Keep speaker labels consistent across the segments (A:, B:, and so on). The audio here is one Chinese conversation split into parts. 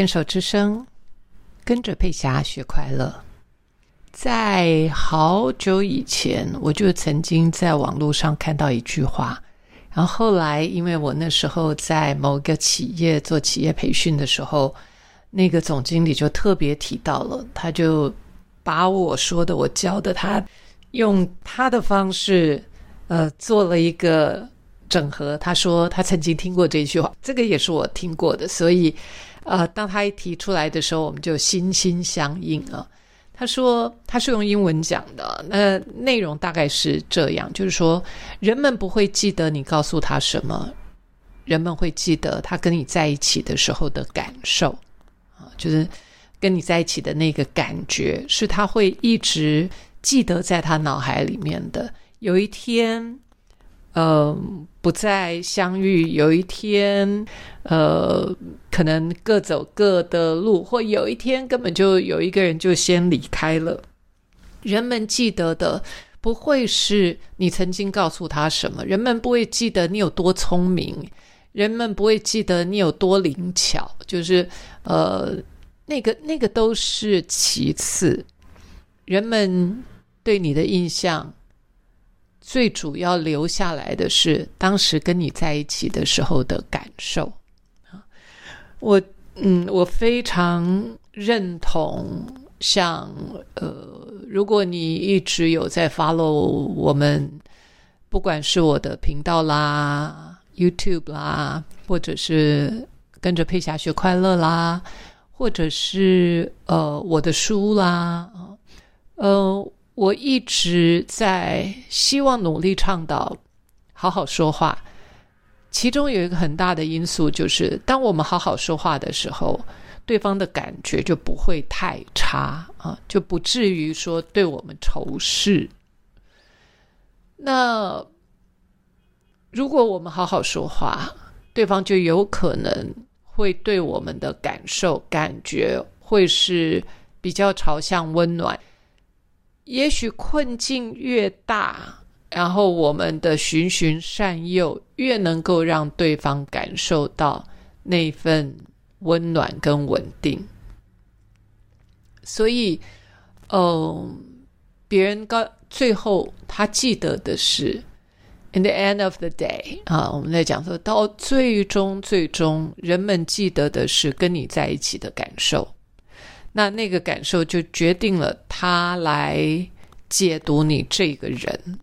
A: 牵手之声，跟着佩霞学快乐。在好久以前，我就曾经在网络上看到一句话，然后后来因为我那时候在某个企业做企业培训的时候，那个总经理就特别提到了，他就把我说的、我教的，他用他的方式，呃，做了一个整合。他说他曾经听过这句话，这个也是我听过的，所以。呃，当他一提出来的时候，我们就心心相印啊。他说他是用英文讲的，那内容大概是这样，就是说人们不会记得你告诉他什么，人们会记得他跟你在一起的时候的感受啊，就是跟你在一起的那个感觉，是他会一直记得在他脑海里面的。有一天。呃，不再相遇。有一天，呃，可能各走各的路，或有一天根本就有一个人就先离开了。人们记得的不会是你曾经告诉他什么，人们不会记得你有多聪明，人们不会记得你有多灵巧。就是呃，那个那个都是其次，人们对你的印象。最主要留下来的是当时跟你在一起的时候的感受，我嗯，我非常认同。像呃，如果你一直有在 follow 我们，不管是我的频道啦、YouTube 啦，或者是跟着佩霞学快乐啦，或者是呃我的书啦，呃。我一直在希望努力倡导好好说话，其中有一个很大的因素就是，当我们好好说话的时候，对方的感觉就不会太差啊，就不至于说对我们仇视。那如果我们好好说话，对方就有可能会对我们的感受、感觉会是比较朝向温暖。也许困境越大，然后我们的循循善诱越能够让对方感受到那份温暖跟稳定。所以，嗯，别人告最后他记得的是，in the end of the day 啊，我们在讲说到最终最终，人们记得的是跟你在一起的感受。那那个感受就决定了他来解读你这个人，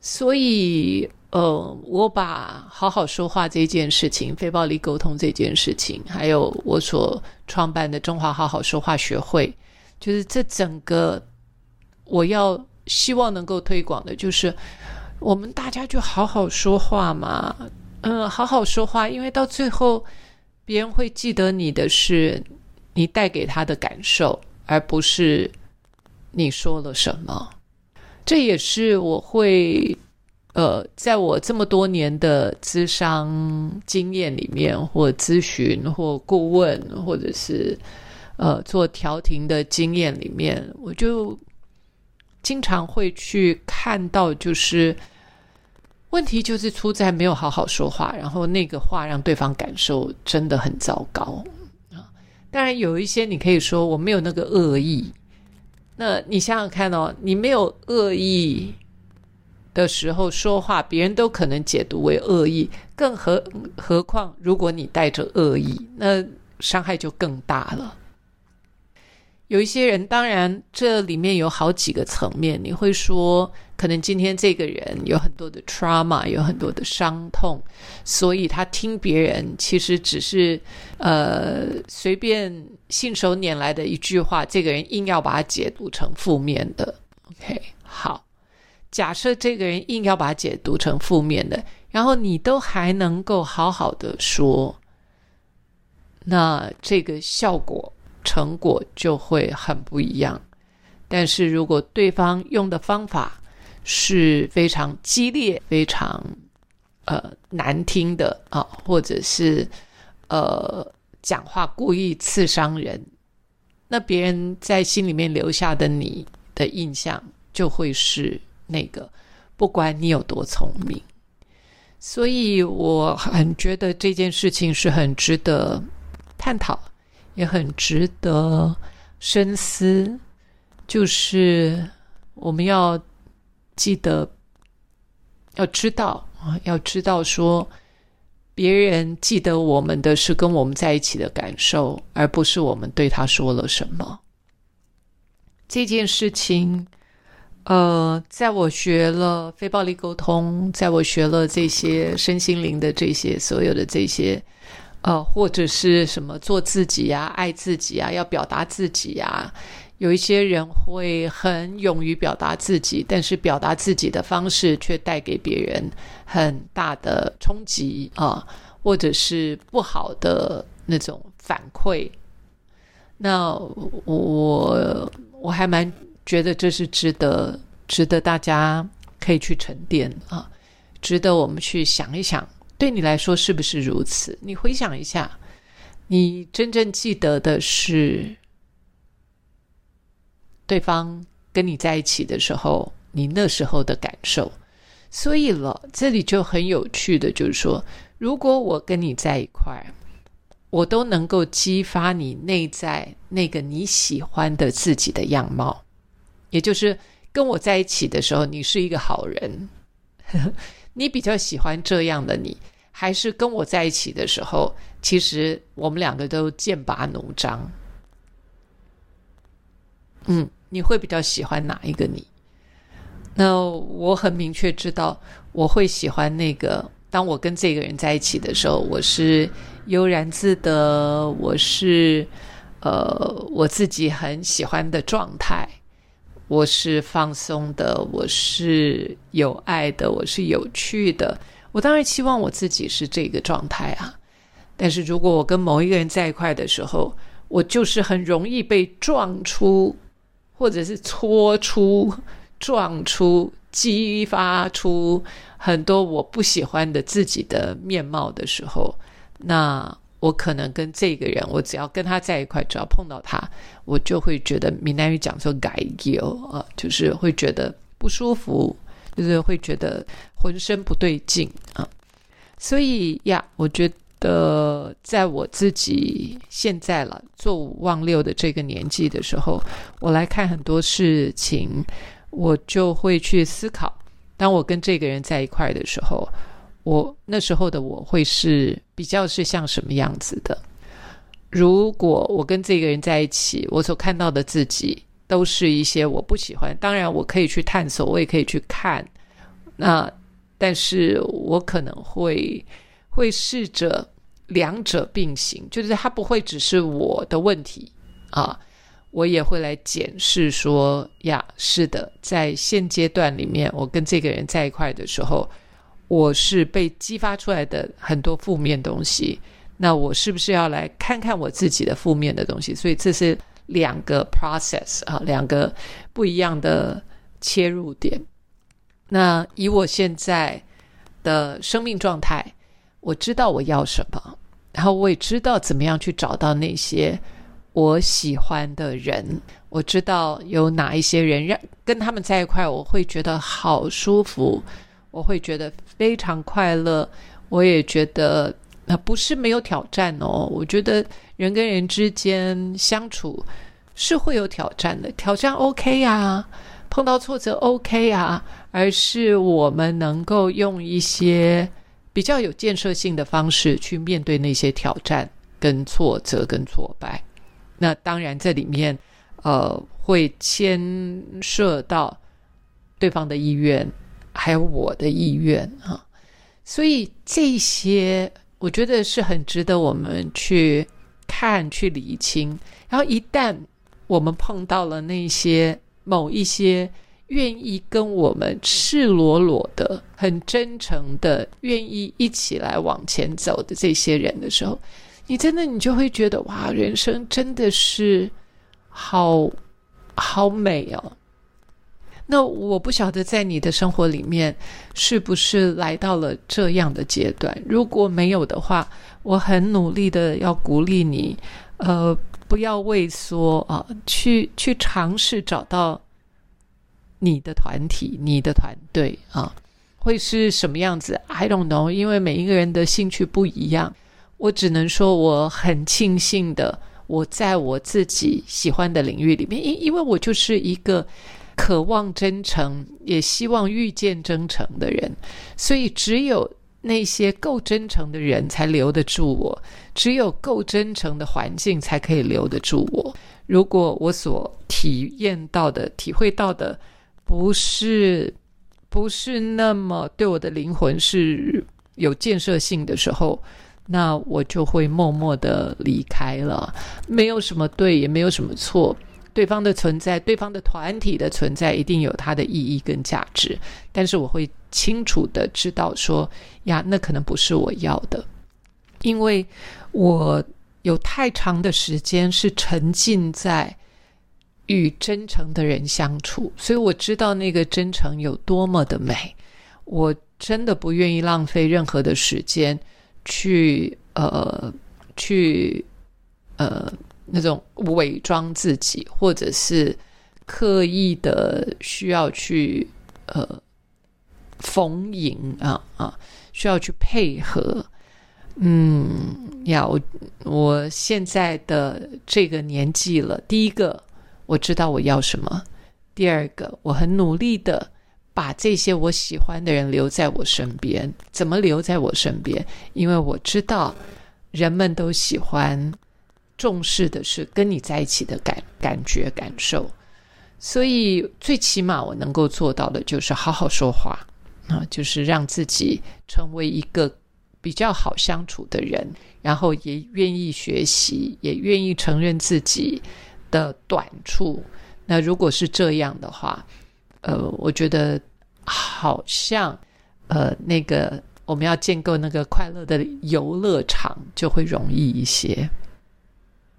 A: 所以呃，我把好好说话这件事情、非暴力沟通这件事情，还有我所创办的中华好好说话学会，就是这整个我要希望能够推广的，就是我们大家就好好说话嘛，嗯，好好说话，因为到最后别人会记得你的是。你带给他的感受，而不是你说了什么。这也是我会呃，在我这么多年的咨商经验里面，或咨询，或顾问，或者是呃做调停的经验里面，我就经常会去看到，就是问题就是出在没有好好说话，然后那个话让对方感受真的很糟糕。当然有一些你可以说我没有那个恶意，那你想想看哦，你没有恶意的时候说话，别人都可能解读为恶意，更何何况如果你带着恶意，那伤害就更大了。有一些人，当然这里面有好几个层面。你会说，可能今天这个人有很多的 trauma，有很多的伤痛，所以他听别人其实只是呃随便信手拈来的一句话，这个人硬要把它解读成负面的。OK，好，假设这个人硬要把它解读成负面的，然后你都还能够好好的说，那这个效果。成果就会很不一样。但是如果对方用的方法是非常激烈、非常呃难听的啊，或者是呃讲话故意刺伤人，那别人在心里面留下的你的印象就会是那个，不管你有多聪明。所以我很觉得这件事情是很值得探讨。也很值得深思，就是我们要记得，要知道啊，要知道说，别人记得我们的是跟我们在一起的感受，而不是我们对他说了什么。这件事情。呃，在我学了非暴力沟通，在我学了这些身心灵的这些所有的这些，呃，或者是什么做自己呀、爱自己啊、要表达自己呀，有一些人会很勇于表达自己，但是表达自己的方式却带给别人很大的冲击啊，或者是不好的那种反馈。那我我还蛮。觉得这是值得，值得大家可以去沉淀啊，值得我们去想一想，对你来说是不是如此？你回想一下，你真正记得的是对方跟你在一起的时候，你那时候的感受。所以了，这里就很有趣的，就是说，如果我跟你在一块，我都能够激发你内在那个你喜欢的自己的样貌。也就是跟我在一起的时候，你是一个好人，你比较喜欢这样的你，还是跟我在一起的时候，其实我们两个都剑拔弩张。嗯，你会比较喜欢哪一个你？那我很明确知道，我会喜欢那个。当我跟这个人在一起的时候，我是悠然自得，我是呃我自己很喜欢的状态。我是放松的，我是有爱的，我是有趣的。我当然希望我自己是这个状态啊。但是如果我跟某一个人在一块的时候，我就是很容易被撞出，或者是搓出、撞出、激发出很多我不喜欢的自己的面貌的时候，那。我可能跟这个人，我只要跟他在一块，只要碰到他，我就会觉得闽南语讲说“改有”啊，就是会觉得不舒服，就是会觉得浑身不对劲啊。所以呀，我觉得在我自己现在了做五望六的这个年纪的时候，我来看很多事情，我就会去思考：当我跟这个人在一块的时候。我那时候的我会是比较是像什么样子的？如果我跟这个人在一起，我所看到的自己都是一些我不喜欢。当然，我可以去探索，我也可以去看。那，但是我可能会会试着两者并行，就是它不会只是我的问题啊，我也会来检视说呀，是的，在现阶段里面，我跟这个人在一块的时候。我是被激发出来的很多负面东西，那我是不是要来看看我自己的负面的东西？所以这是两个 process 啊，两个不一样的切入点。那以我现在的生命状态，我知道我要什么，然后我也知道怎么样去找到那些我喜欢的人。我知道有哪一些人让跟他们在一块，我会觉得好舒服。我会觉得非常快乐，我也觉得那不是没有挑战哦。我觉得人跟人之间相处是会有挑战的，挑战 OK 啊，碰到挫折 OK 啊，而是我们能够用一些比较有建设性的方式去面对那些挑战、跟挫折、跟挫败。那当然，这里面呃会牵涉到对方的意愿。还有我的意愿啊，所以这些我觉得是很值得我们去看、去理清。然后一旦我们碰到了那些某一些愿意跟我们赤裸裸的、很真诚的、愿意一起来往前走的这些人的时候，你真的你就会觉得哇，人生真的是好好美哦。那我不晓得在你的生活里面是不是来到了这样的阶段。如果没有的话，我很努力的要鼓励你，呃，不要畏缩啊，去去尝试找到你的团体、你的团队啊，会是什么样子？I don't know，因为每一个人的兴趣不一样。我只能说我很庆幸的，我在我自己喜欢的领域里面，因因为我就是一个渴望真诚，也希望遇见真诚的人，所以只有那些够真诚的人才留得住我，只有够真诚的环境才可以留得住我。如果我所体验到的、体会到的不是不是那么对我的灵魂是有建设性的时候，那我就会默默的离开了。没有什么对，也没有什么错。对方的存在，对方的团体的存在，一定有它的意义跟价值。但是我会清楚的知道说，呀，那可能不是我要的，因为我有太长的时间是沉浸在与真诚的人相处，所以我知道那个真诚有多么的美。我真的不愿意浪费任何的时间去呃去呃。那种伪装自己，或者是刻意的需要去呃逢迎啊啊，需要去配合。嗯，呀，我我现在的这个年纪了，第一个我知道我要什么，第二个我很努力的把这些我喜欢的人留在我身边。怎么留在我身边？因为我知道人们都喜欢。重视的是跟你在一起的感感觉感受，所以最起码我能够做到的就是好好说话啊，就是让自己成为一个比较好相处的人，然后也愿意学习，也愿意承认自己的短处。那如果是这样的话，呃，我觉得好像呃，那个我们要建构那个快乐的游乐场就会容易一些。